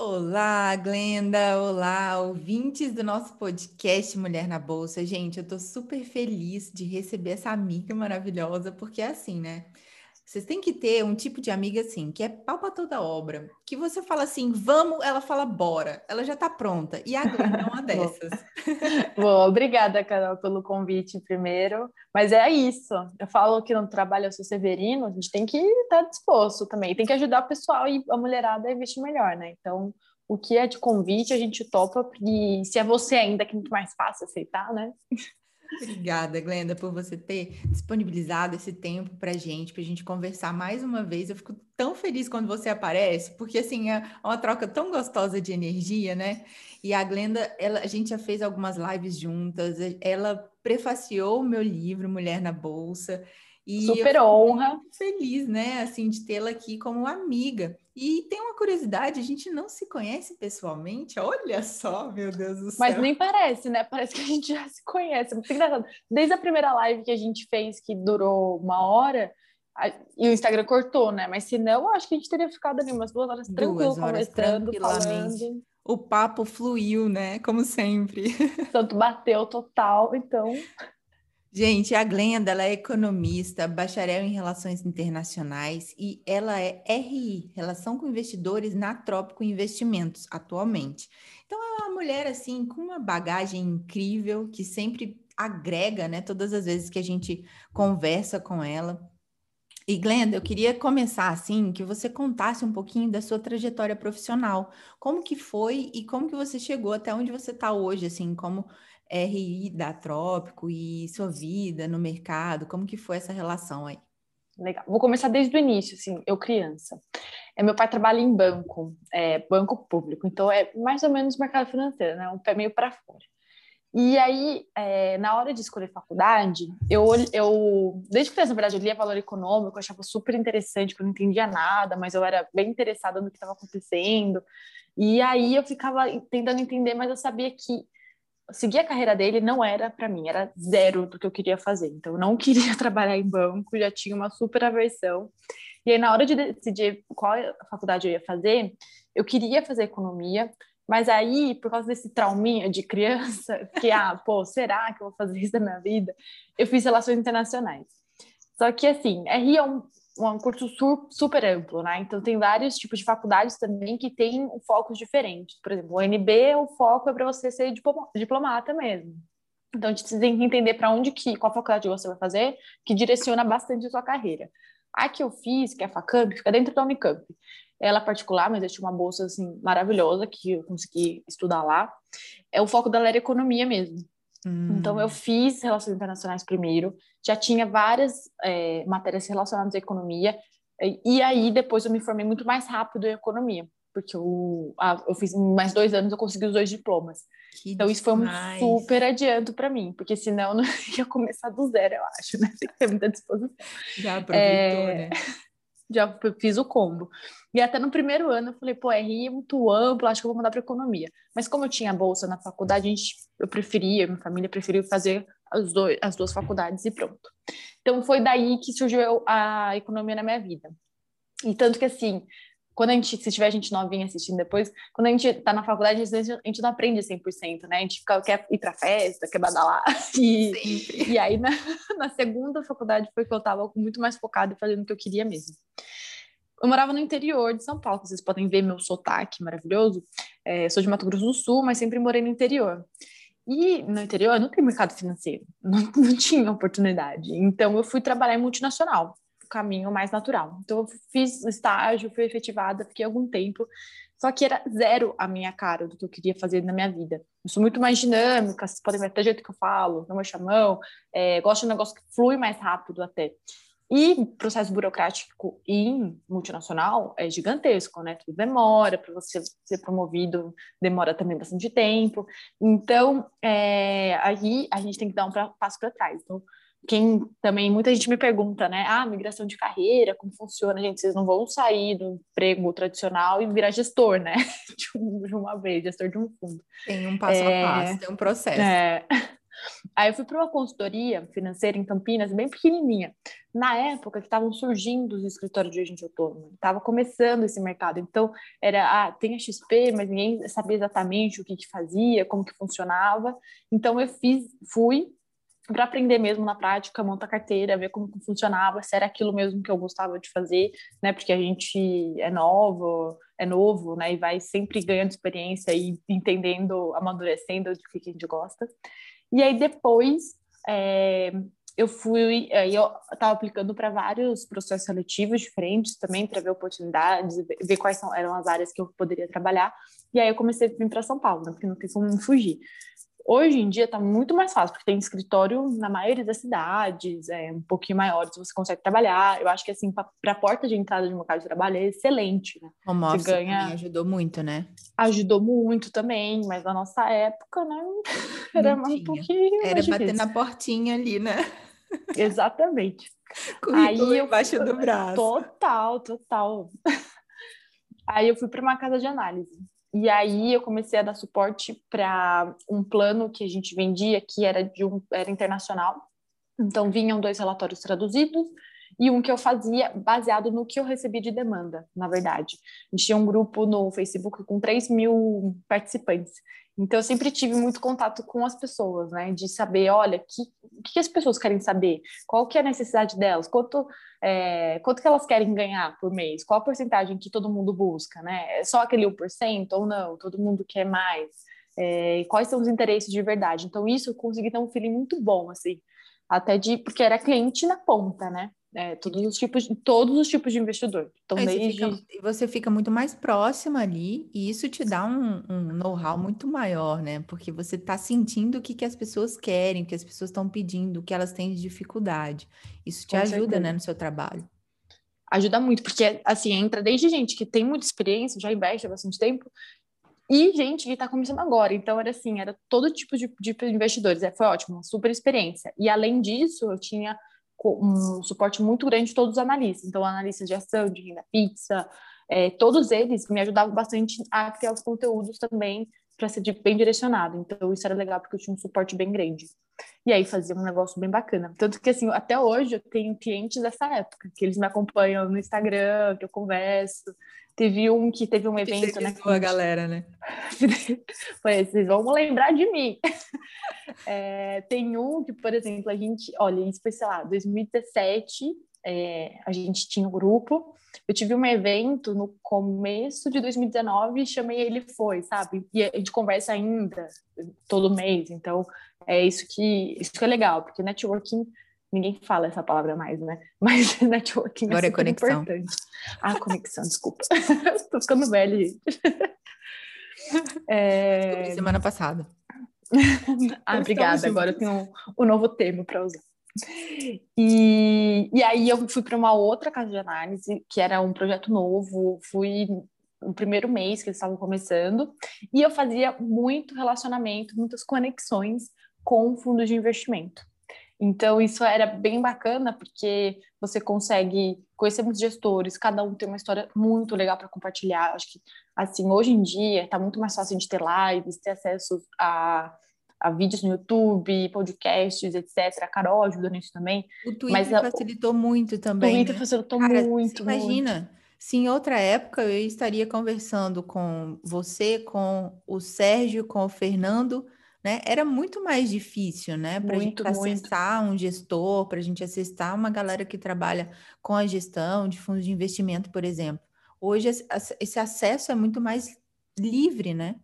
Olá, Glenda! Olá, ouvintes do nosso podcast Mulher na Bolsa. Gente, eu tô super feliz de receber essa amiga maravilhosa, porque é assim, né? Vocês têm que ter um tipo de amiga assim, que é pau pra toda obra. Que você fala assim, vamos, ela fala bora. Ela já tá pronta. E a Glenda é uma dessas. Bom, obrigada, Carol, pelo convite primeiro. Mas é isso. Eu falo que no trabalho eu sou severino, a gente tem que estar disposto também. Tem que ajudar o pessoal e a mulherada a investir melhor, né? Então, o que é de convite, a gente topa. E se é você ainda, que é muito mais fácil aceitar, né? Obrigada, Glenda, por você ter disponibilizado esse tempo para gente, para a gente conversar mais uma vez. Eu fico tão feliz quando você aparece, porque assim é uma troca tão gostosa de energia, né? E a Glenda, ela, a gente já fez algumas lives juntas. Ela prefaciou o meu livro Mulher na Bolsa. E Super honra. Feliz, né, assim, de tê-la aqui como amiga. E tem uma curiosidade, a gente não se conhece pessoalmente, olha só, meu Deus do céu. Mas nem parece, né? Parece que a gente já se conhece. Muito engraçado. Desde a primeira live que a gente fez, que durou uma hora, a... e o Instagram cortou, né? Mas se não, acho que a gente teria ficado ali umas duas horas tranquilo, conversando, falando. O papo fluiu, né? Como sempre. Tanto bateu total, então. Gente, a Glenda, ela é economista, bacharel em Relações Internacionais e ela é RI, Relação com Investidores na Trópico Investimentos, atualmente. Então, é uma mulher, assim, com uma bagagem incrível, que sempre agrega, né, todas as vezes que a gente conversa com ela. E Glenda, eu queria começar assim, que você contasse um pouquinho da sua trajetória profissional. Como que foi e como que você chegou até onde você está hoje, assim, como RI da Trópico e sua vida no mercado, como que foi essa relação aí? Legal. Vou começar desde o início, assim, eu criança. É, meu pai trabalha em banco, é, banco público, então é mais ou menos mercado financeiro, né? Um pé meio para fora. E aí, é, na hora de escolher faculdade, eu, eu desde criança, na verdade, eu lia valor econômico, eu achava super interessante, porque eu não entendia nada, mas eu era bem interessada no que estava acontecendo. E aí eu ficava tentando entender, mas eu sabia que seguir a carreira dele não era para mim, era zero do que eu queria fazer. Então, eu não queria trabalhar em banco, já tinha uma super aversão. E aí, na hora de decidir qual faculdade eu ia fazer, eu queria fazer economia, mas aí, por causa desse trauminha de criança, que, ah, pô, será que eu vou fazer isso da minha vida? Eu fiz relações internacionais. Só que, assim, RI é um, um curso super amplo, né? Então tem vários tipos de faculdades também que têm focos diferentes. Por exemplo, o NB, o foco é para você ser diplomata mesmo. Então gente tem que entender para onde que, qual faculdade você vai fazer, que direciona bastante a sua carreira. A que eu fiz, que é a Facamp, fica dentro da Unicamp. Ela é particular, mas eu tinha uma bolsa assim maravilhosa que eu consegui estudar lá. É o foco dela era economia mesmo. Hum. Então, eu fiz Relações Internacionais primeiro, já tinha várias é, matérias relacionadas à economia, e aí depois eu me formei muito mais rápido em economia, porque eu, eu fiz mais dois anos, eu consegui os dois diplomas. Que então, isso foi um super adianto para mim, porque senão eu não ia começar do zero, eu acho, né? Tem que ter muita disposição. Já aproveitou, é... né? já fiz o combo. E até no primeiro ano eu falei, pô, RI é muito amplo, acho que eu vou mudar para economia. Mas como eu tinha bolsa na faculdade, a gente, eu preferia, minha família preferiu fazer as, dois, as duas faculdades e pronto. Então foi daí que surgiu a economia na minha vida. E tanto que assim, quando a gente, se tiver gente novinha assistindo depois, quando a gente tá na faculdade, às vezes a gente não aprende 100%, né? A gente fica, quer ir pra festa, quer badalar. E, Sempre. e aí, na, na segunda faculdade, foi que eu tava muito mais focada e fazendo o que eu queria mesmo. Eu morava no interior de São Paulo, vocês podem ver meu sotaque maravilhoso. É, sou de Mato Grosso do Sul, mas sempre morei no interior. E no interior não tem mercado financeiro, não, não tinha oportunidade. Então eu fui trabalhar em multinacional caminho mais natural. Então, eu fiz estágio, fui efetivada, fiquei algum tempo, só que era zero a minha cara do que eu queria fazer na minha vida. Eu sou muito mais dinâmica, vocês podem ver até o jeito que eu falo, não me chamão, é, gosto de um negócio que flui mais rápido até. E processo burocrático em multinacional é gigantesco, né? Tudo demora para você ser promovido, demora também bastante tempo. Então, é, aí a gente tem que dar um passo para trás. Então, quem também, muita gente me pergunta, né? Ah, migração de carreira, como funciona? Gente, vocês não vão sair do emprego tradicional e virar gestor, né? De uma vez, gestor de um fundo. Tem um passo é, a passo, tem um processo. É, Aí eu fui para uma consultoria financeira em Campinas, bem pequenininha. Na época que estavam surgindo os escritórios de agente autônomo, estava começando esse mercado. Então, era, ah, tem a XP, mas ninguém sabia exatamente o que, que fazia, como que funcionava. Então, eu fiz, fui para aprender mesmo na prática, montar carteira, ver como funcionava, se era aquilo mesmo que eu gostava de fazer, né? Porque a gente é novo, é novo, né? E vai sempre ganhando experiência e entendendo, amadurecendo do que a gente gosta. E aí depois é, eu fui, aí eu estava aplicando para vários processos seletivos diferentes também para ver oportunidades, ver quais são, eram as áreas que eu poderia trabalhar. E aí eu comecei a vir para São Paulo, né? Porque não tem como fugir. Hoje em dia está muito mais fácil, porque tem escritório na maioria das cidades, é um pouquinho maiores, você consegue trabalhar. Eu acho que, assim, para a porta de entrada de um mercado de trabalho é excelente, né? O office ganha... ajudou muito, né? Ajudou muito também, mas na nossa época, né? Era Não um pouquinho Era bater na portinha ali, né? Exatamente. Aí eu embaixo do braço. Total, total. Aí eu fui para uma casa de análise. E aí eu comecei a dar suporte para um plano que a gente vendia que era de um era internacional. Então vinham dois relatórios traduzidos e um que eu fazia baseado no que eu recebi de demanda, na verdade. A gente tinha um grupo no Facebook com 3 mil participantes. Então, eu sempre tive muito contato com as pessoas, né? De saber, olha, que, o que as pessoas querem saber? Qual que é a necessidade delas? Quanto, é, quanto que elas querem ganhar por mês? Qual a porcentagem que todo mundo busca, né? É só aquele 1% ou não? Todo mundo quer mais? É, quais são os interesses de verdade? Então, isso eu consegui ter um feeling muito bom, assim. Até de... Porque era cliente na ponta, né? É, todos os tipos, todos os tipos de investidor. Então, desde... você, fica, você fica muito mais próxima ali e isso te dá um, um know-how muito maior, né? Porque você está sentindo o que, que as pessoas querem, o que as pessoas estão pedindo, o que elas têm de dificuldade. Isso te Com ajuda, certeza. né, no seu trabalho. Ajuda muito, porque assim, entra desde gente que tem muita experiência, já investe há bastante tempo, e gente que está começando agora. Então, era assim, era todo tipo de, de investidores. É, foi ótimo, uma super experiência. E além disso, eu tinha um suporte muito grande de todos os analistas. Então, analistas de ação, de renda fixa, é, todos eles me ajudavam bastante a criar os conteúdos também para ser bem direcionado. Então, isso era legal porque eu tinha um suporte bem grande. E aí fazia um negócio bem bacana. Tanto que, assim, até hoje eu tenho clientes dessa época, que eles me acompanham no Instagram, que eu converso. Teve um que teve um evento, né? a galera, né? Foi, vocês vão lembrar de mim. É, tem um que, por exemplo, a gente, olha, isso foi, sei lá, 2017, é, a gente tinha um grupo. Eu tive um evento no começo de 2019 chamei ele foi, sabe? E a gente conversa ainda todo mês, então é isso que isso que é legal, porque networking ninguém fala essa palavra mais, né? Mas networking é Agora é, é conexão. importante. Ah, conexão, desculpa. Tô ficando velha, gente. É... Semana passada. ah, obrigada. Agora eu tenho um, um novo termo para usar. E, e aí eu fui para uma outra casa de análise, que era um projeto novo, fui no primeiro mês que eles estavam começando, e eu fazia muito relacionamento, muitas conexões com fundos de investimento. Então, isso era bem bacana, porque você consegue conhecer muitos gestores, cada um tem uma história muito legal para compartilhar. Acho que, assim, hoje em dia, está muito mais fácil de ter lives, ter acesso a, a vídeos no YouTube, podcasts, etc. A Carol ajuda nisso também. O Twitter Mas, facilitou muito também. O Twitter né? facilitou Cara, muito. Imagina. Muito. Se em outra época eu estaria conversando com você, com o Sérgio, com o Fernando, né? Era muito mais difícil, né? Para a gente acessar muito. um gestor, para a gente acessar uma galera que trabalha com a gestão de fundos de investimento, por exemplo. Hoje esse acesso é muito mais livre, né?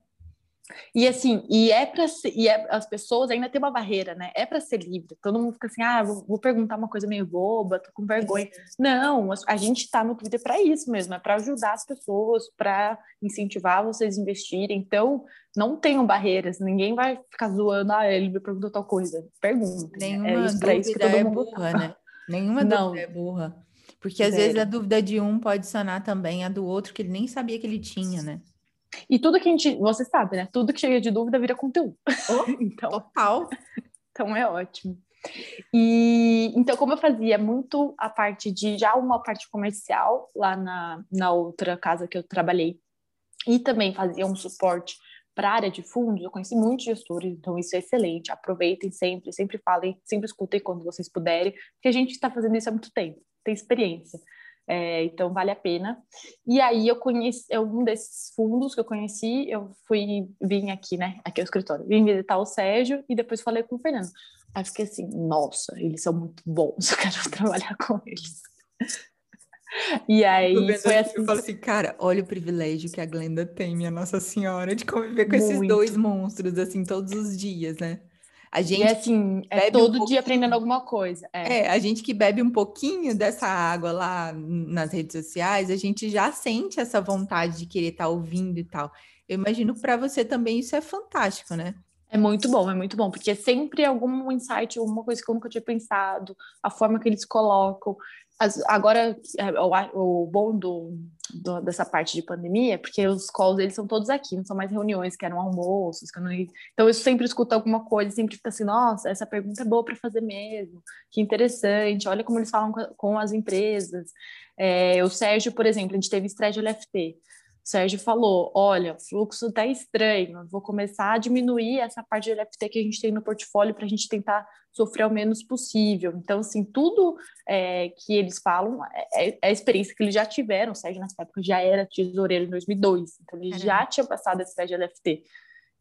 E assim, e é para e é, as pessoas ainda têm uma barreira, né? É para ser livre. Todo mundo fica assim: "Ah, vou, vou, perguntar uma coisa meio boba, tô com vergonha". Não, a gente está no Twitter para isso mesmo, é para ajudar as pessoas, para incentivar vocês a investirem. Então, não tenham barreiras, ninguém vai ficar zoando, ah, ele me perguntou tal coisa. Pergunta. Né? Nenhuma é isso, dúvida isso que todo é mundo burra, tá. né? Nenhuma não. dúvida é burra. Porque às Zero. vezes a dúvida de um pode sanar também a do outro que ele nem sabia que ele tinha, né? E tudo que a gente, você sabe, né? Tudo que chega de dúvida vira conteúdo. Oh, então, total. Então é ótimo. E então, como eu fazia muito a parte de já uma parte comercial lá na, na outra casa que eu trabalhei, e também fazia um suporte para a área de fundos, eu conheci muitos gestores, então isso é excelente. Aproveitem sempre, sempre falem, sempre escutem quando vocês puderem, porque a gente está fazendo isso há muito tempo, tem experiência. É, então vale a pena. E aí eu conheci é um desses fundos que eu conheci, eu fui vim aqui, né? Aqui ao escritório, vim visitar o Sérgio e depois falei com o Fernando. Aí fiquei assim, nossa, eles são muito bons, eu quero trabalhar com eles. E aí foi assim... Eu falo assim, cara, olha o privilégio que a Glenda tem, minha Nossa Senhora, de conviver com muito. esses dois monstros, assim, todos os dias, né? A gente e assim, é todo um dia aprendendo alguma coisa. É. é. a gente que bebe um pouquinho dessa água lá nas redes sociais, a gente já sente essa vontade de querer estar tá ouvindo e tal. Eu imagino que para você também isso é fantástico, né? É muito bom, é muito bom, porque é sempre algum insight, alguma coisa que eu nunca tinha pensado, a forma que eles colocam. Agora, é, o, bom do, do, dessa parte de pandemia, porque os calls eles são todos aqui, não são mais reuniões que eram almoços, que não... então eu sempre escuto alguma coisa, sempre fica assim, nossa, essa pergunta é boa para fazer mesmo, que interessante, olha como eles falam com, as empresas. É, o Sérgio, por exemplo, a gente teve estresse de LFT, Sérgio falou: olha, o fluxo está estranho, vou começar a diminuir essa parte de LFT que a gente tem no portfólio para a gente tentar sofrer o menos possível. Então, assim, tudo é, que eles falam é, é, a experiência que eles já tiveram. O Sérgio, nessa época, já era tesoureiro em 2002, então ele já tinha passado esse de LFT.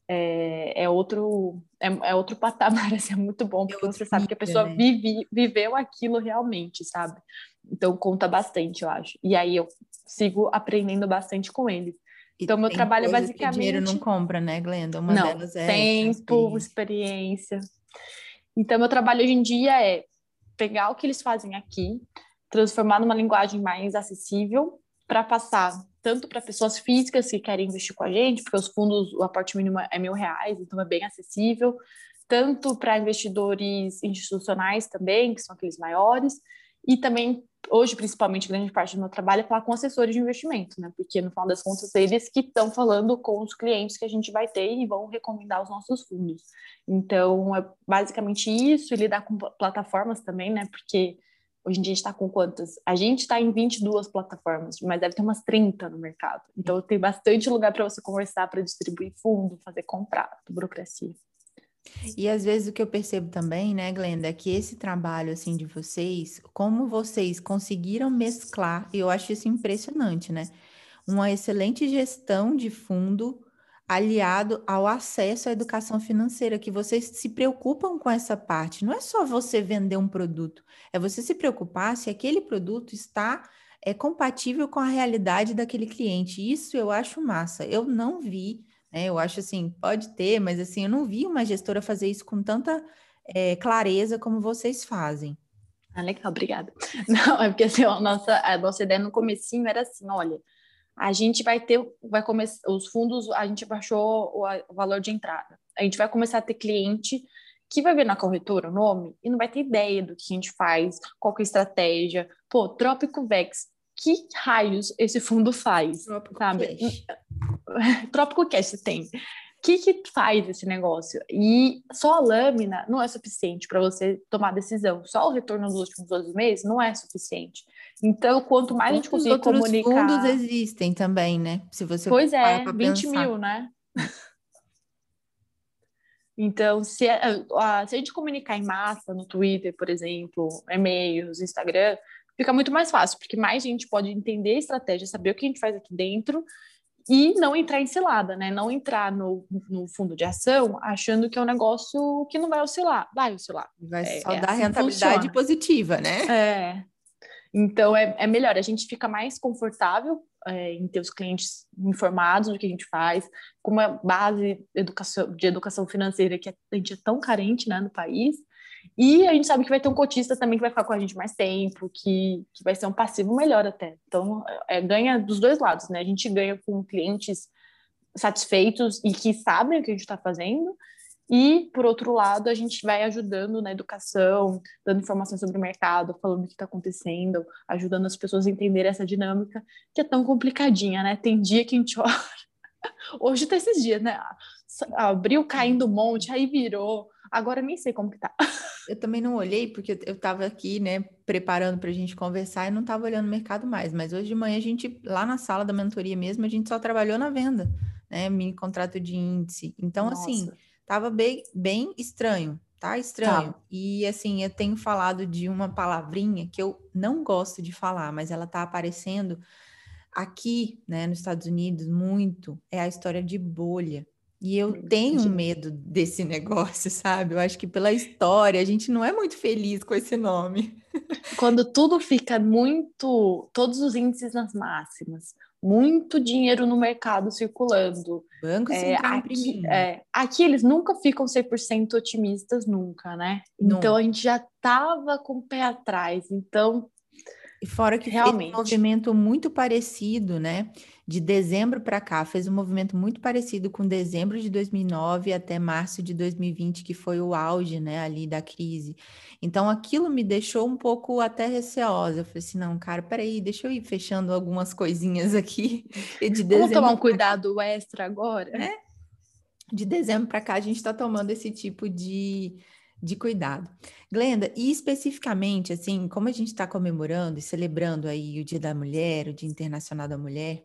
É, é, outro é, é, outro patamar, assim, é muito bom, porque você sabe que a pessoa né? vive, viveu aquilo realmente, sabe? Então conta bastante, eu acho. E aí eu sigo aprendendo bastante com eles. Então, meu trabalho é basicamente. dinheiro não compra, né, Glenda? Uma não, delas é. Tempo, experiência. Então, meu trabalho hoje em dia é pegar o que eles fazem aqui, transformar numa linguagem mais acessível para passar tanto para pessoas físicas que querem investir com a gente, porque os fundos, o aporte mínimo é mil reais, então é bem acessível, tanto para investidores institucionais também, que são aqueles maiores, e também hoje, principalmente, grande parte do meu trabalho é falar com assessores de investimento, né? Porque no final das contas, eles que estão falando com os clientes que a gente vai ter e vão recomendar os nossos fundos. Então, é basicamente isso, e lidar com plataformas também, né? Porque hoje em dia a gente está com quantas? A gente está em 22 plataformas, mas deve ter umas 30 no mercado. Então, tem bastante lugar para você conversar, para distribuir fundo, fazer contrato, burocracia. E às vezes o que eu percebo também, né, Glenda, é que esse trabalho assim de vocês, como vocês conseguiram mesclar, eu acho isso impressionante, né? Uma excelente gestão de fundo aliado ao acesso à educação financeira, que vocês se preocupam com essa parte. Não é só você vender um produto, é você se preocupar se aquele produto está é compatível com a realidade daquele cliente. Isso eu acho massa. Eu não vi né? Eu acho assim, pode ter, mas assim, eu não vi uma gestora fazer isso com tanta é, clareza como vocês fazem. Ah, legal, obrigada. Não, é porque assim, a nossa, a nossa ideia no comecinho era assim, olha, a gente vai ter, vai começar, os fundos, a gente baixou o, o, valor de entrada. A gente vai começar a ter cliente que vai ver na corretora o nome e não vai ter ideia do que a gente faz, qual é a estratégia. Pô, Trópico Vex, que raios esse fundo faz, Trópico sabe? Cash. Trópico Cash tem. O que, que faz esse negócio? E só a lâmina não é suficiente para você tomar decisão. Só o retorno dos últimos 12 meses não é suficiente. Então, quanto mais a gente conseguir outros comunicar... fundos existem também, né? Se você pois é, 20 pensar. mil, né? Então, se a, se a gente comunicar em massa no Twitter, por exemplo, e-mails, Instagram, fica muito mais fácil, porque mais gente pode entender a estratégia, saber o que a gente faz aqui dentro e não entrar em cilada, né? Não entrar no, no fundo de ação achando que é um negócio que não vai oscilar. Vai oscilar. Vai é, só é dar assim rentabilidade funciona. positiva, né? É. Então é, é melhor, a gente fica mais confortável é, em ter os clientes informados do que a gente faz, com uma base educação, de educação financeira que a gente é tão carente né, no país. E a gente sabe que vai ter um cotista também que vai ficar com a gente mais tempo, que, que vai ser um passivo melhor até. Então, é, ganha dos dois lados, né? A gente ganha com clientes satisfeitos e que sabem o que a gente está fazendo, e, por outro lado, a gente vai ajudando na educação, dando informações sobre o mercado, falando o que está acontecendo, ajudando as pessoas a entenderem essa dinâmica, que é tão complicadinha, né? Tem dia que a gente olha. Hoje tá esses dias, né? Abriu caindo um monte, aí virou. Agora nem sei como que tá. Eu também não olhei, porque eu estava aqui, né, preparando para a gente conversar e não estava olhando o mercado mais. Mas hoje de manhã a gente, lá na sala da mentoria mesmo, a gente só trabalhou na venda. né? Mini contrato de índice. Então, assim, Nossa. assim, tava bem, bem estranho, tá estranho. Tá. E assim, eu tenho falado de uma palavrinha que eu não gosto de falar, mas ela tá aparecendo aqui, né, nos Estados Unidos muito, é a história de bolha. E eu hum, tenho medo desse negócio, sabe? Eu acho que pela história a gente não é muito feliz com esse nome. Quando tudo fica muito, todos os índices nas máximas, muito dinheiro no mercado circulando. Banco é, aqui, é, aqui eles nunca ficam 100% otimistas, nunca, né? Nunca. Então a gente já tava com o pé atrás. Então. E fora que Realmente. fez um movimento muito parecido, né? de dezembro para cá, fez um movimento muito parecido com dezembro de 2009 até março de 2020, que foi o auge, né, ali da crise. Então, aquilo me deixou um pouco até receosa. Eu falei assim, não, cara, peraí, deixa eu ir fechando algumas coisinhas aqui. E de Vamos tomar um cuidado extra agora? É. De dezembro para cá, a gente está tomando esse tipo de, de cuidado. Glenda, e especificamente, assim, como a gente está comemorando e celebrando aí o Dia da Mulher, o Dia Internacional da Mulher,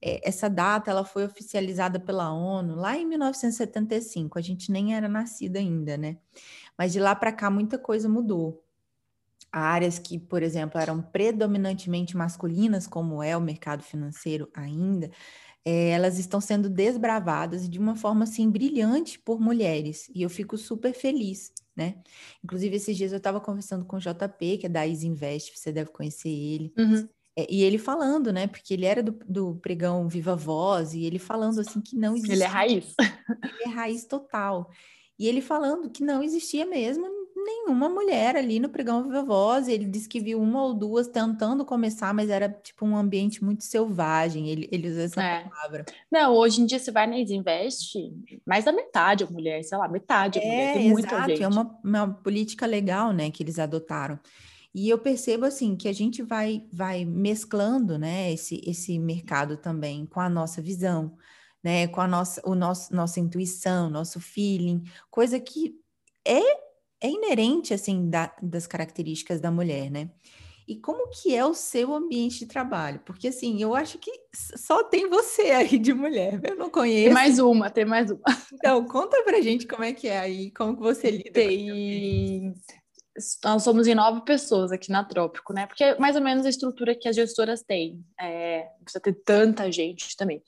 é, essa data ela foi oficializada pela ONU lá em 1975. A gente nem era nascida ainda, né? Mas de lá para cá muita coisa mudou. Áreas que, por exemplo, eram predominantemente masculinas, como é o mercado financeiro ainda, é, elas estão sendo desbravadas de uma forma assim brilhante por mulheres. E eu fico super feliz, né? Inclusive, esses dias eu estava conversando com o JP, que é da Easy Invest, você deve conhecer ele. Uhum. É, e ele falando, né? Porque ele era do, do, pregão Viva Voz, e ele falando assim que não existia. Ele é raiz. Ele é raiz total. E ele falando que não existia mesmo nenhuma mulher ali no pregão Viva Voz. Ele disse que viu uma ou duas tentando começar, mas era tipo um ambiente muito selvagem. Ele, ele usa essa é. palavra. Não, hoje em dia você vai na Invest, mais da metade é mulher, sei lá, metade é, mulher. Tem muita exato. gente. É uma, uma política legal, né, que eles adotaram. E eu percebo assim que a gente vai vai mesclando, né, esse esse mercado também com a nossa visão, né, com a nossa o nosso nossa intuição, nosso feeling, coisa que é é inerente assim da, das características da mulher, né? E como que é o seu ambiente de trabalho? Porque assim, eu acho que só tem você aí de mulher, eu não conheço. Tem mais uma, tem mais uma. Então, conta pra gente como é que é aí, como que você lida tem nós somos em nove pessoas aqui na Trópico, né? Porque é mais ou menos a estrutura que as gestoras têm. É, precisa ter tanta gente também.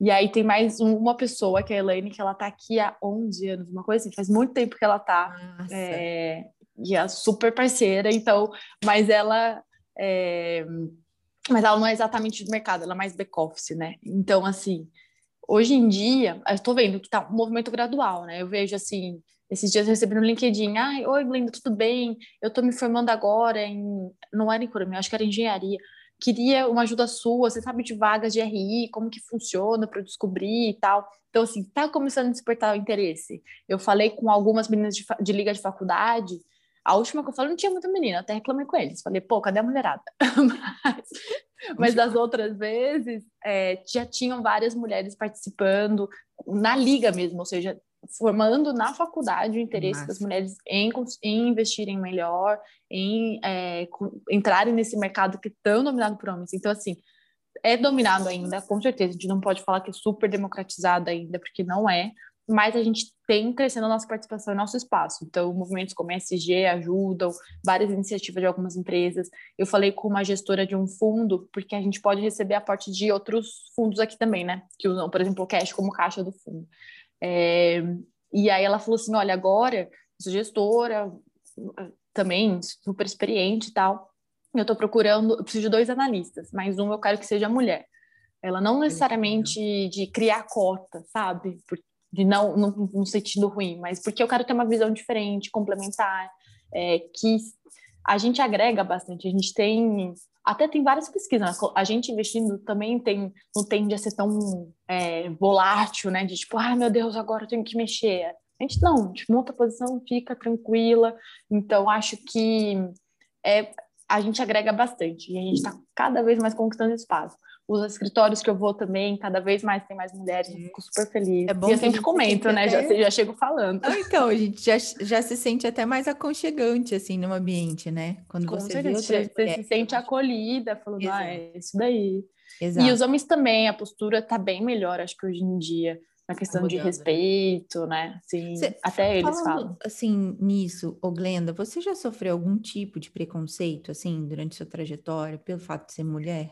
E aí tem mais uma pessoa, que é a Elaine, que ela tá aqui há 11 anos, uma coisa assim, faz muito tempo que ela tá. É, e é super parceira, então, mas ela. É, mas ela não é exatamente do mercado, ela é mais back-office, né? Então, assim, hoje em dia, eu estou vendo que tá um movimento gradual, né? Eu vejo assim esses dias eu recebi no LinkedIn, ai, oi, Glenda, tudo bem? Eu estou me formando agora em, não era em economia, acho que era engenharia. Queria uma ajuda sua, você sabe de vagas de RI, como que funciona para descobrir e tal. Então, assim, tá começando a despertar o interesse. Eu falei com algumas meninas de, de liga de faculdade, a última que eu falei não tinha muita menina, até reclamei com eles. Falei, pô, cadê a mulherada? mas, mas das outras vezes, é, já tinham várias mulheres participando na liga mesmo, ou seja, formando na faculdade o interesse Nossa. das mulheres em, em, investirem melhor, em é, entrarem nesse mercado que é tão dominado por homens. Então, assim, é dominado ainda, com certeza. A gente não pode falar que é super democratizado ainda, porque não é, mas a gente tem crescendo a nossa participação e nosso espaço. Então, movimentos como SG ajudam, várias iniciativas de algumas empresas. Eu falei com uma gestora de um fundo, porque a gente pode receber aporte de outros fundos aqui também, né? Que usam, por exemplo, o cash como caixa do fundo. É, e aí ela falou assim, olha, agora sou gestora, também super experiente e tal, eu estou procurando, eu preciso de dois analistas, mas um eu quero que seja mulher. Ela não necessariamente de criar cota, sabe? De não, no sentido ruim, mas porque eu quero ter uma visão diferente, complementar, é, que a gente agrega bastante. A gente tem até tem várias pesquisas. A gente investindo também tem, não tende a ser tão é, volátil, né? De tipo, ai ah, meu Deus, agora eu tenho que mexer. A gente não, a gente monta a posição, fica tranquila. Então, acho que é, a gente agrega bastante e a gente está cada vez mais conquistando espaço os escritórios que eu vou também, cada vez mais tem mais mulheres, eu fico super feliz. É bom e eu sempre comento, né? Até... Já, já chego falando. Ah, então, a gente já, já se sente até mais aconchegante, assim, no ambiente, né? Quando Com você certeza, vê você se sente acolhida, falando, ah, é isso daí. Exato. E os homens também, a postura tá bem melhor, acho que hoje em dia, na questão de respeito, né? Sim, até eles falam. Assim, nisso, ô Glenda, você já sofreu algum tipo de preconceito, assim, durante sua trajetória, pelo fato de ser mulher?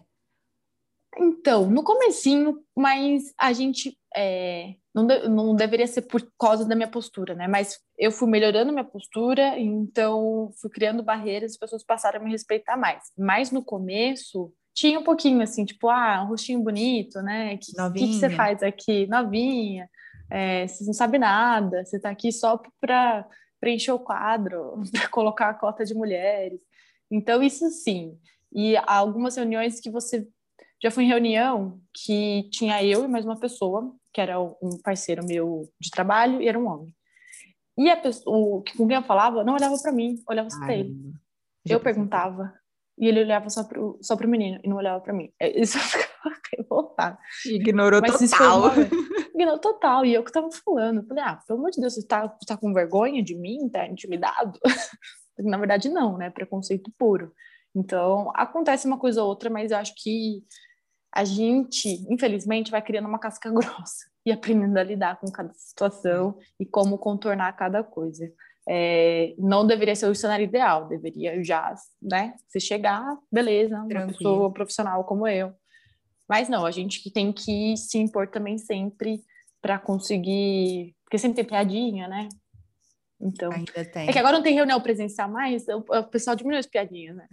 Então, no comecinho, mas a gente é, não, de, não deveria ser por causa da minha postura, né? Mas eu fui melhorando minha postura, então fui criando barreiras, as pessoas passaram a me respeitar mais. Mas no começo tinha um pouquinho assim, tipo, ah, um rostinho bonito, né? O que, que, que, você faz aqui? Novinha, é, você não sabe nada, você tá aqui só para preencher o quadro, para colocar a cota de mulheres. Então, isso sim. E algumas reuniões que você já fui em reunião que tinha eu e mais uma pessoa, que era um parceiro meu de trabalho, e era um homem. E a pessoa, o, com quem eu falava não olhava para mim, olhava só para ele. Eu perguntava, e ele olhava só para só o menino e não olhava para mim. É, isso eu ficava revoltada. Ignorou Mas total. Ignorou total. E eu que tava falando. Falei, ah, pelo amor de Deus, você tá, tá com vergonha de mim? Tá intimidado? Na verdade, não, né? Preconceito puro. Então, acontece uma coisa ou outra, mas eu acho que a gente, infelizmente, vai criando uma casca grossa e aprendendo a lidar com cada situação e como contornar cada coisa. É, não deveria ser o cenário ideal, deveria já, né? Se chegar, beleza, Tranquilo. uma pessoa profissional como eu. Mas não, a gente tem que se impor também sempre para conseguir. Porque sempre tem piadinha, né? Então. Ainda tem. É que agora não tem reunião presencial mais, o, pessoal diminui as piadinhas, né?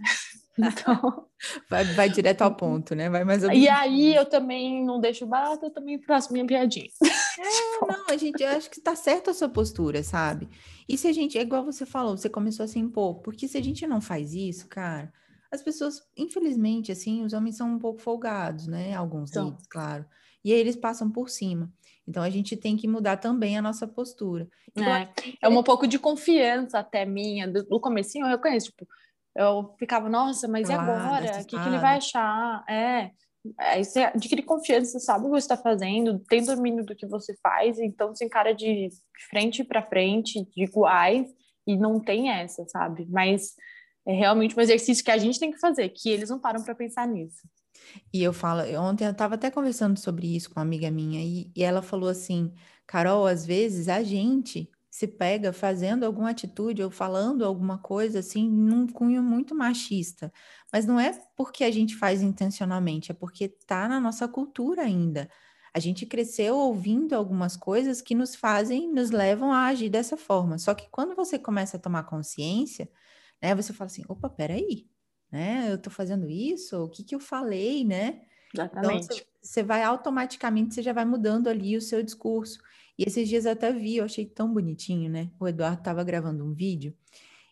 Então, vai, vai direto ao ponto, né? Vai mais E aí eu também não deixo barato, eu também faço minha piadinha. É, não, a gente acho que tá certo a sua postura, sabe? E se a gente, é igual você falou, você começou a se impor, porque se a gente não faz isso, cara, as pessoas, infelizmente, assim, os homens são um pouco folgados, né? Alguns então. deles, claro. E aí eles passam por cima. Então a gente tem que mudar também a nossa postura. É, é um pouco de confiança até minha. No comecinho eu reconheço, tipo, eu ficava, nossa, mas claro, e agora? O que, que ele vai achar? É. Aí você adquire confiança, você sabe o que você está fazendo, tem domínio do que você faz, então você encara de frente para frente, de iguais, e não tem essa, sabe? Mas é realmente um exercício que a gente tem que fazer, que eles não param para pensar nisso. E eu falo, ontem eu estava até conversando sobre isso com uma amiga minha, e, e ela falou assim: Carol, às vezes a gente se pega fazendo alguma atitude ou falando alguma coisa assim num cunho muito machista. Mas não é porque a gente faz intencionalmente, é porque está na nossa cultura ainda. A gente cresceu ouvindo algumas coisas que nos fazem, nos levam a agir dessa forma. Só que quando você começa a tomar consciência, né, você fala assim, opa, peraí, né? Eu estou fazendo isso? O que, que eu falei, né? Exatamente. Então, você vai automaticamente, você já vai mudando ali o seu discurso. E esses dias eu até vi, eu achei tão bonitinho, né? O Eduardo estava gravando um vídeo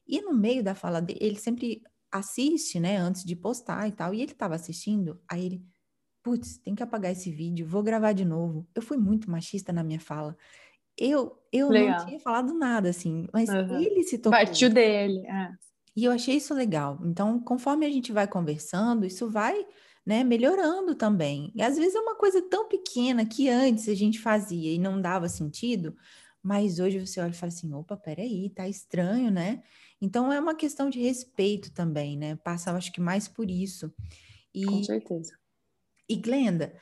e no meio da fala dele, ele sempre assiste, né, antes de postar e tal, e ele estava assistindo, aí ele, putz, tem que apagar esse vídeo, vou gravar de novo. Eu fui muito machista na minha fala. Eu, eu não tinha falado nada, assim, mas uhum. ele se tocou. Partiu dele, é. E eu achei isso legal. Então, conforme a gente vai conversando, isso vai né, melhorando também. E às vezes é uma coisa tão pequena que antes a gente fazia e não dava sentido, mas hoje você olha e fala assim: opa, peraí, tá estranho, né? Então é uma questão de respeito também, né? Passa, acho que mais por isso. E, Com certeza. E Glenda,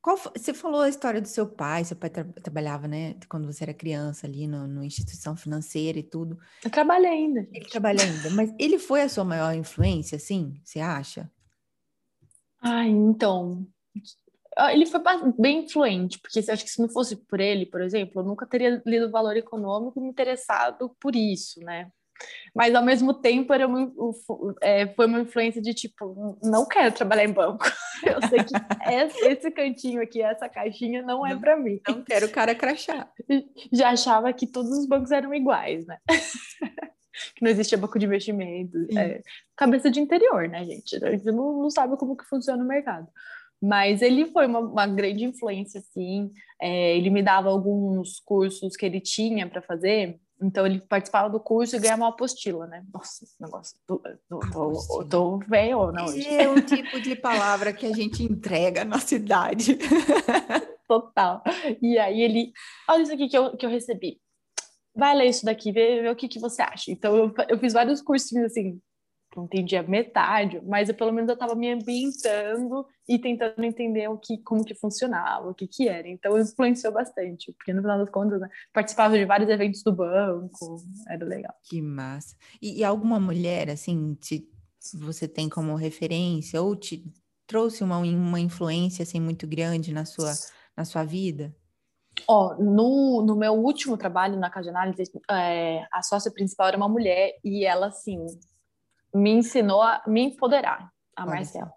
qual, você falou a história do seu pai, seu pai tra trabalhava, né, quando você era criança ali no, no, instituição financeira e tudo. Eu trabalho ainda. Ele trabalha ainda, mas ele foi a sua maior influência, assim, você acha? Então. Ah, ele foi bem influente, porque acho que se não fosse por ele, por exemplo, eu nunca teria lido o valor econômico e me interessado por isso, né? Mas ao mesmo tempo era uma, é, foi uma influência de tipo, não quero trabalhar em banco. Eu sei que esse cantinho aqui, essa caixinha não é para mim. Não quero o cara crachar. Já achava que todos os bancos eram iguais, né? que não existia banco de investimento. É, cabeça de interior, né, gente? A gente não, não, sabe como que funciona o mercado. Mas ele foi uma, uma grande influência, sim. É, ele me dava alguns cursos que ele tinha para fazer. Então, ele participava do curso e ganhava uma apostila, né? Nossa, esse negócio. Tô, tô, tô, tô velho, não? Hoje. É um tipo de palavra que a gente entrega na cidade. Total. E aí ele. Olha isso aqui que eu, que eu recebi vai ler isso daqui, vê, vê o que, que você acha. Então, eu, eu fiz vários cursinhos, assim, não entendia metade, mas eu, pelo menos eu estava me ambientando e tentando entender o que, como que funcionava, o que que era. Então influenciou bastante, porque no final das contas, né, participava de vários eventos do banco, era legal. Que massa. E, e alguma mulher, assim, te, você tem como referência ou te trouxe uma, uma influência, assim, muito grande na sua, na sua vida? Ó, no, no meu último trabalho na Casa de Análise, é, a sócia principal era uma mulher e ela, assim, me ensinou a me empoderar, a Olha Marcela.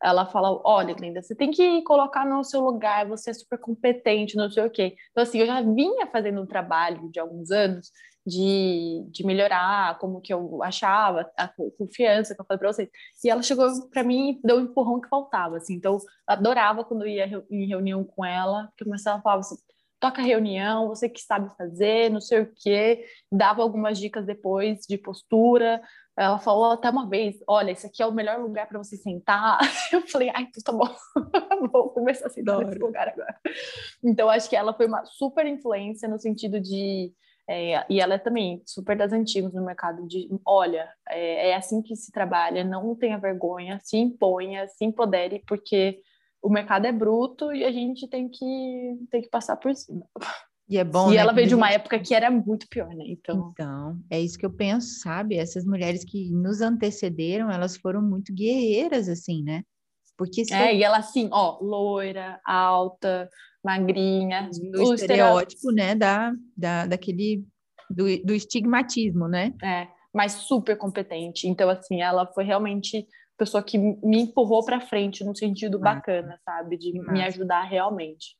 Ela fala, olha, Linda, você tem que colocar no seu lugar, você é super competente, não sei o quê. Então, assim, eu já vinha fazendo um trabalho de alguns anos de, de melhorar como que eu achava, a confiança que eu falei para vocês. E ela chegou para mim e deu o um empurrão que faltava, assim. Então, eu adorava quando eu ia em reunião com ela, porque começava a falar assim, toca reunião, você que sabe fazer, não sei o quê, dava algumas dicas depois de postura. Ela falou até uma vez, olha, esse aqui é o melhor lugar para você sentar. Eu falei, ai, tá bom, vou começar a sentar nesse lugar agora. Então, acho que ela foi uma super influência no sentido de é, e ela é também super das antigas no mercado de, olha, é, é, assim que se trabalha, não tenha vergonha, se imponha, se empodere, porque o mercado é bruto e a gente tem que, tem que passar por cima. E é bom. E né, ela veio de uma época que era muito pior, né? Então... então, é isso que eu penso, sabe? Essas mulheres que nos antecederam, elas foram muito guerreiras, assim, né? Porque se... É, e ela assim, ó, loira, alta, magrinha. Do o estereótipo, né, da, da, daquele, do, do estigmatismo, né? É, mas super competente. Então, assim, ela foi realmente pessoa que me empurrou para frente no sentido bacana, sabe? De me ajudar realmente.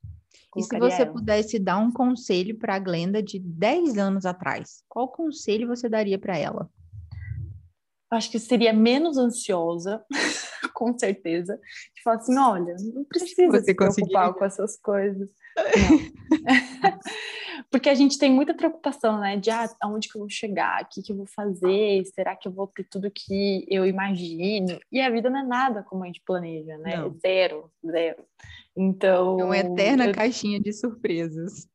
E se você ela. pudesse dar um conselho para a Glenda de 10 anos atrás, qual conselho você daria para ela? Acho que seria menos ansiosa. com certeza, de falar assim, olha, não precisa Você se preocupar com essas coisas. Porque a gente tem muita preocupação, né? De ah, aonde que eu vou chegar, o que, que eu vou fazer, será que eu vou ter tudo que eu imagino? E a vida não é nada como a gente planeja, né? Não. Zero, zero. Então. É uma eterna eu... caixinha de surpresas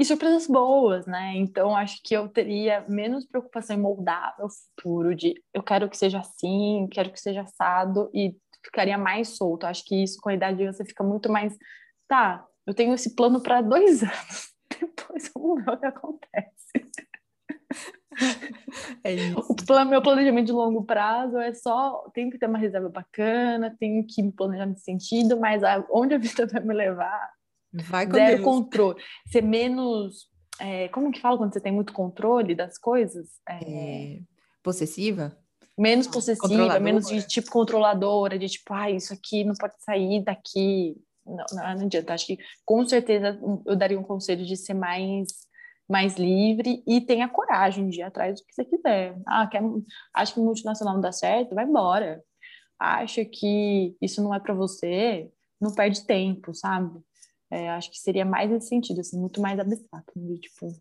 e surpresas boas, né? Então acho que eu teria menos preocupação em moldar o futuro de eu quero que seja assim, quero que seja assado e ficaria mais solto. Acho que isso com a idade você fica muito mais, tá? Eu tenho esse plano para dois anos. Depois vamos ver o que acontece. É isso. O plano, meu planejamento de longo prazo é só tenho que ter uma reserva bacana, tenho que me planejar nesse sentido, mas a, onde a vida vai me levar Vai com Zero Deus. controle. Ser menos. É, como que fala quando você tem muito controle das coisas? É... É... Possessiva? Menos possessiva, menos de tipo controladora, de tipo, ah, isso aqui não pode sair daqui. Não, não, não adianta. Acho que com certeza eu daria um conselho de ser mais mais livre e tenha coragem de ir atrás do que você quiser. Ah, quer, acho que o multinacional não dá certo, vai embora. Acha que isso não é para você, não perde tempo, sabe? É, acho que seria mais nesse sentido, assim, muito mais abstrato, né? tipo,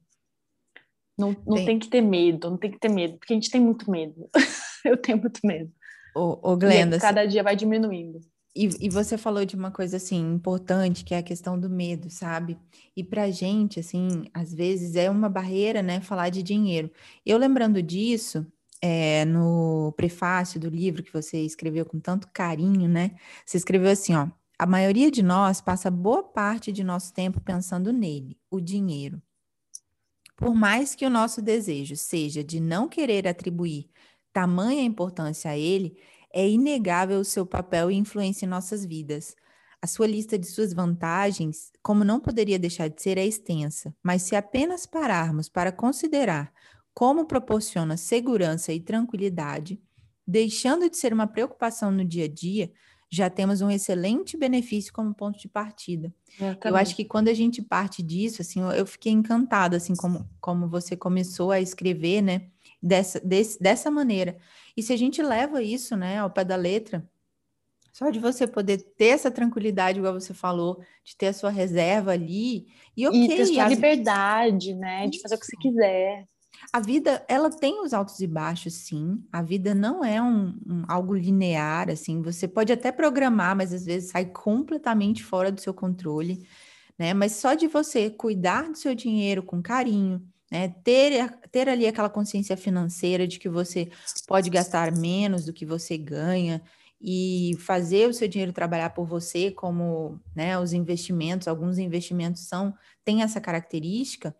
não, não tem. tem. que ter medo, não tem que ter medo, porque a gente tem muito medo. Eu tenho muito medo. O, o Glenda, e cada dia vai diminuindo. E, e, você falou de uma coisa assim importante, que é a questão do medo, sabe? E pra gente, assim, às vezes é uma barreira, né, falar de dinheiro. Eu lembrando disso, é, no prefácio do livro que você escreveu com tanto carinho, né? Você escreveu assim, ó: a maioria de nós passa boa parte de nosso tempo pensando nele, o dinheiro. Por mais que o nosso desejo seja de não querer atribuir tamanha importância a ele, é inegável o seu papel e influência em nossas vidas. A sua lista de suas vantagens, como não poderia deixar de ser, é extensa, mas se apenas pararmos para considerar como proporciona segurança e tranquilidade, deixando de ser uma preocupação no dia a dia, já temos um excelente benefício como ponto de partida. Eu, eu acho que quando a gente parte disso, assim, eu, fiquei encantada, assim, como, como você começou a escrever, né, dessa, desse, dessa maneira. E se a gente leva isso, né, ao pé da letra, só de você poder ter essa tranquilidade, igual você falou, de ter a sua reserva ali, e ok. E ter sua liberdade, né, de fazer o que você quiser. A vida, ela tem os altos e baixos, sim. A vida não é um, um, algo linear, assim. Você pode até programar, mas às vezes sai completamente fora do seu controle, né? Mas só de você cuidar do seu dinheiro com carinho, né? Ter, ter ali aquela consciência financeira de que você pode gastar menos do que você ganha e fazer o seu dinheiro trabalhar por você, como né, os investimentos, alguns investimentos são, têm essa característica,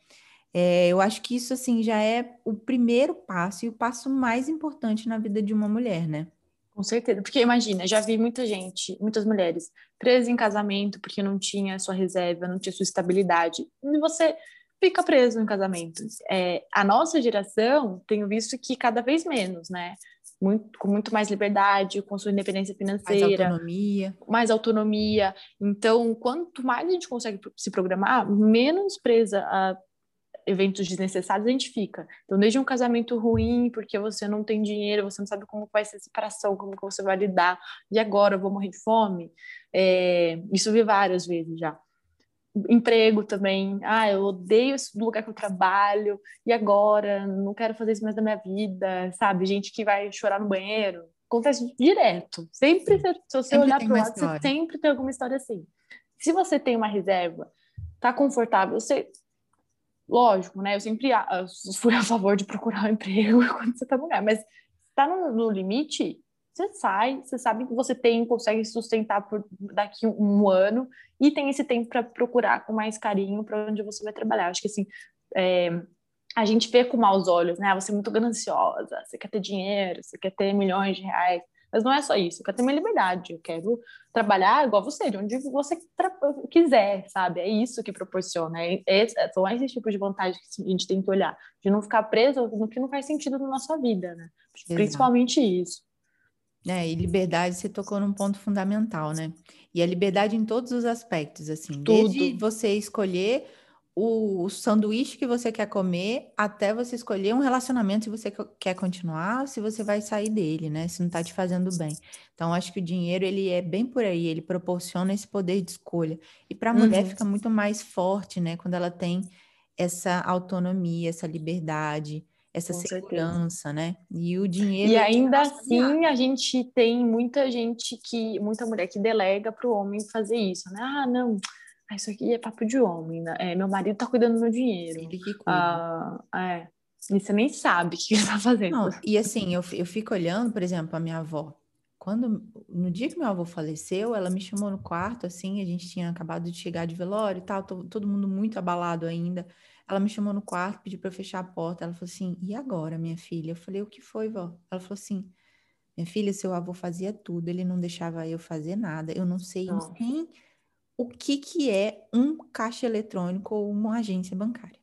é, eu acho que isso assim já é o primeiro passo e o passo mais importante na vida de uma mulher, né? Com certeza, porque imagina, já vi muita gente, muitas mulheres presas em casamento porque não tinha sua reserva, não tinha sua estabilidade. E você fica preso em casamento. É, a nossa geração, tenho visto que cada vez menos, né? Muito, com muito mais liberdade, com sua independência financeira. Mais autonomia. Mais autonomia. Então, quanto mais a gente consegue se programar, menos presa a eventos desnecessários a gente fica. Então, desde um casamento ruim, porque você não tem dinheiro, você não sabe como vai ser a separação, como que você vai lidar, e agora eu vou morrer de fome. É, isso vi várias vezes já emprego também. Ah, eu odeio esse lugar que eu trabalho, e agora? Não quero fazer isso mais na minha vida, sabe? Gente que vai chorar no banheiro. Acontece direto. Sempre, se você sempre olhar para o lado, você sempre tem alguma história assim. Se você tem uma reserva, tá confortável, você. Lógico, né? Eu sempre fui a favor de procurar um emprego quando você tá lugar, mas está no, no limite, você sai, você sabe que você tem, consegue sustentar por daqui um, um ano e tem esse tempo para procurar com mais carinho para onde você vai trabalhar. Acho que assim, é, a gente vê com maus olhos, né? Você é muito gananciosa, você quer ter dinheiro, você quer ter milhões de reais. Mas não é só isso, eu quero ter minha liberdade, eu quero trabalhar igual você, de onde você quiser, sabe? É isso que proporciona, é, é, são esses tipos de vantagens que a gente tem que olhar, de não ficar preso no que não faz sentido na nossa vida, né? Exato. Principalmente isso. É, e liberdade, você tocou num ponto fundamental, né? E a liberdade em todos os aspectos, assim, Tudo. desde você escolher o, sanduíche que você quer comer, até você escolher um relacionamento se você quer continuar, se você vai sair dele, né? Se não tá te fazendo bem. Então, acho que o dinheiro, ele é bem por aí, ele proporciona esse poder de escolha. E para a uhum. mulher fica muito mais forte, né? Quando ela tem essa autonomia, essa liberdade, essa Com segurança, certeza. né? E o dinheiro. E ainda assim, a gente tem muita gente que, muita mulher que delega para o homem fazer isso, né? Ah, não, ah, isso aqui é papo de homem, né? É, meu marido tá cuidando do meu dinheiro. Ele que cuida. Ah, é. E você nem sabe o que ele tá fazendo. Não, e assim, eu, eu fico olhando, por exemplo, a minha avó. Quando, no dia que meu avô faleceu, ela me chamou no quarto, assim, a gente tinha acabado de chegar de velório e tal, todo mundo muito abalado ainda. Ela me chamou no quarto, pediu para eu fechar a porta. Ela falou assim: E agora, minha filha? Eu falei: O que foi, vó? Ela falou assim: Minha filha, seu avô fazia tudo, ele não deixava eu fazer nada. Eu não sei não. nem o que, que é um caixa eletrônico ou uma agência bancária.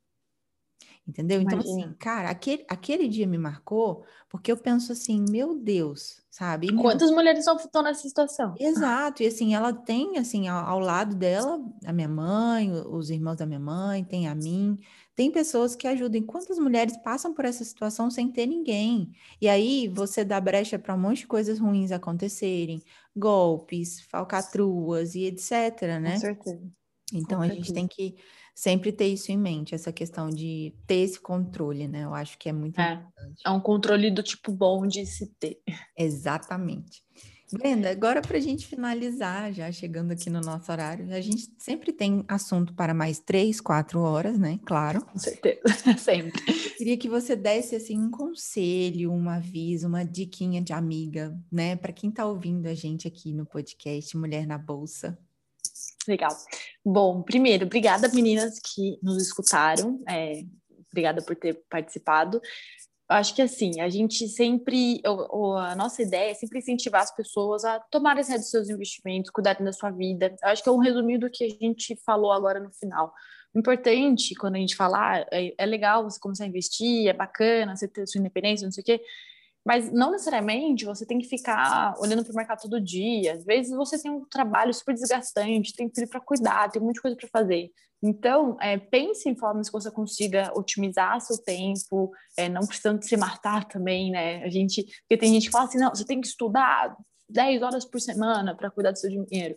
Entendeu? Então, assim, Imagina. assim, cara, aquele, aquele dia me marcou porque eu penso assim, meu Deus, sabe? Meu... Quantas mulheres estão nessa situação? Exato, e assim, ela tem, assim, ao, ao, lado dela, a minha mãe, os irmãos da minha mãe, tem a mim, tem pessoas que ajudam. Quantas mulheres passam por essa situação sem ter ninguém? E aí você dá brecha para um monte de coisas ruins acontecerem, golpes, falcatruas e etc, né? Com certeza. Então, Com a certeza. gente tem que sempre ter isso em mente, essa questão de ter esse controle, né? Eu acho que é muito é, importante. É um controle do tipo bom de se ter. Exatamente. Brenda, agora para a gente finalizar, já chegando aqui no nosso horário, a gente sempre tem assunto para mais três, quatro horas, né? Claro. Com certeza, sempre. queria que você desse assim um conselho, um aviso, uma diquinha de amiga, né? Para quem está ouvindo a gente aqui no podcast Mulher na Bolsa. Legal. Bom, primeiro, obrigada, meninas que nos escutaram. É, obrigada por ter participado. Acho que assim, a gente sempre, a nossa ideia é sempre incentivar as pessoas a tomarem as dos seus investimentos, cuidarem da sua vida. Eu acho que é um resumido do que a gente falou agora no final. O importante, quando a gente falar, é, é legal você começar a investir, é bacana você ter sua independência, não sei o quê, mas não necessariamente você tem que ficar olhando para o mercado todo dia. Às vezes você tem um trabalho super desgastante, tem filho para cuidar, tem muita coisa para fazer. Então, é, pense em formas que você consiga otimizar seu tempo, é, não precisando se matar também, né? A gente, porque tem gente que fala assim, não, você tem que estudar 10 horas por semana para cuidar do seu dinheiro.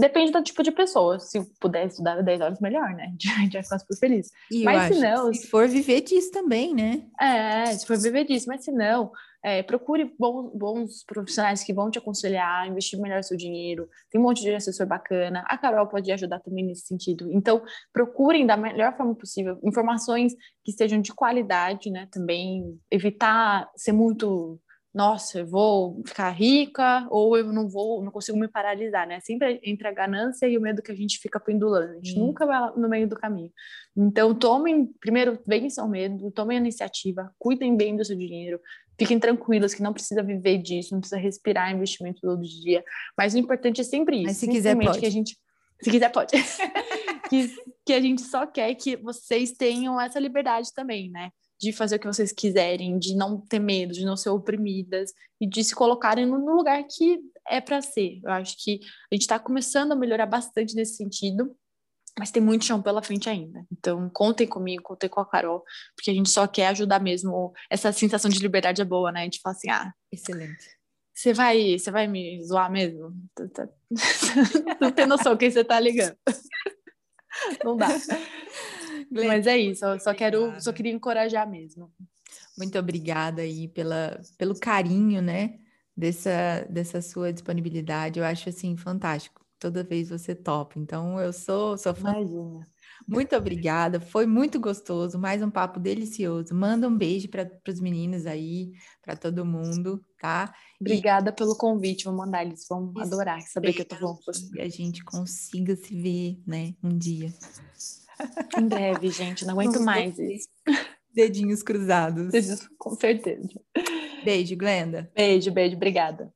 Depende do tipo de pessoa. Se puder estudar 10 horas, melhor, né? Já ficar super feliz. E mas se não. Se for viver disso também, né? É, se for viver disso, mas se não, é, procure bons, bons, profissionais que vão te aconselhar, investir melhor seu dinheiro. Tem um monte de assessor bacana. A Carol pode ajudar também nesse sentido. Então, procurem da melhor forma possível informações que estejam de qualidade, né? Também evitar ser muito nossa, eu vou ficar rica ou eu não vou, não consigo me paralisar, né? Sempre entre a ganância e o medo que a gente fica pendulando. A gente hum. nunca vai no meio do caminho. Então, tomem, primeiro, vençam o medo, tomem a iniciativa, cuidem bem do seu dinheiro, fiquem tranquilos que não precisa viver disso, não precisa respirar investimento todo dia. Mas o importante é sempre isso. Mas se quiser, pode. Que a gente, se quiser, pode. que, que a gente só quer que vocês tenham essa liberdade também, né? de fazer o que vocês quiserem, de não ter medo, de não ser oprimidas e de se colocarem no lugar que é para ser. Eu acho que a gente está começando a melhorar bastante nesse sentido, mas tem muito chão pela frente ainda. Então, contem comigo, contem com a Carol, porque a gente só quer ajudar mesmo. Essa sensação de liberdade é boa, né? A gente fala assim, ah, excelente. Você vai, você vai me zoar mesmo? Não tem noção quem você tá ligando. Não dá. Mas é isso, eu só quero, só queria encorajar mesmo. Muito obrigada aí pela, pelo carinho, né? Dessa, dessa sua disponibilidade. Eu acho assim fantástico. Toda vez você topa. Então eu sou, sou fã. Imagina. Muito obrigada, foi muito gostoso, mais um papo delicioso. Manda um beijo para os meninos aí, para todo mundo, tá? Obrigada e... pelo convite, vou mandar, eles vão adorar saber que eu tô falando. Que a gente consiga se ver, né, um dia. Em breve, gente, não aguento mais isso. Dedinhos cruzados. Com certeza. Beijo, Glenda. Beijo, beijo, obrigada.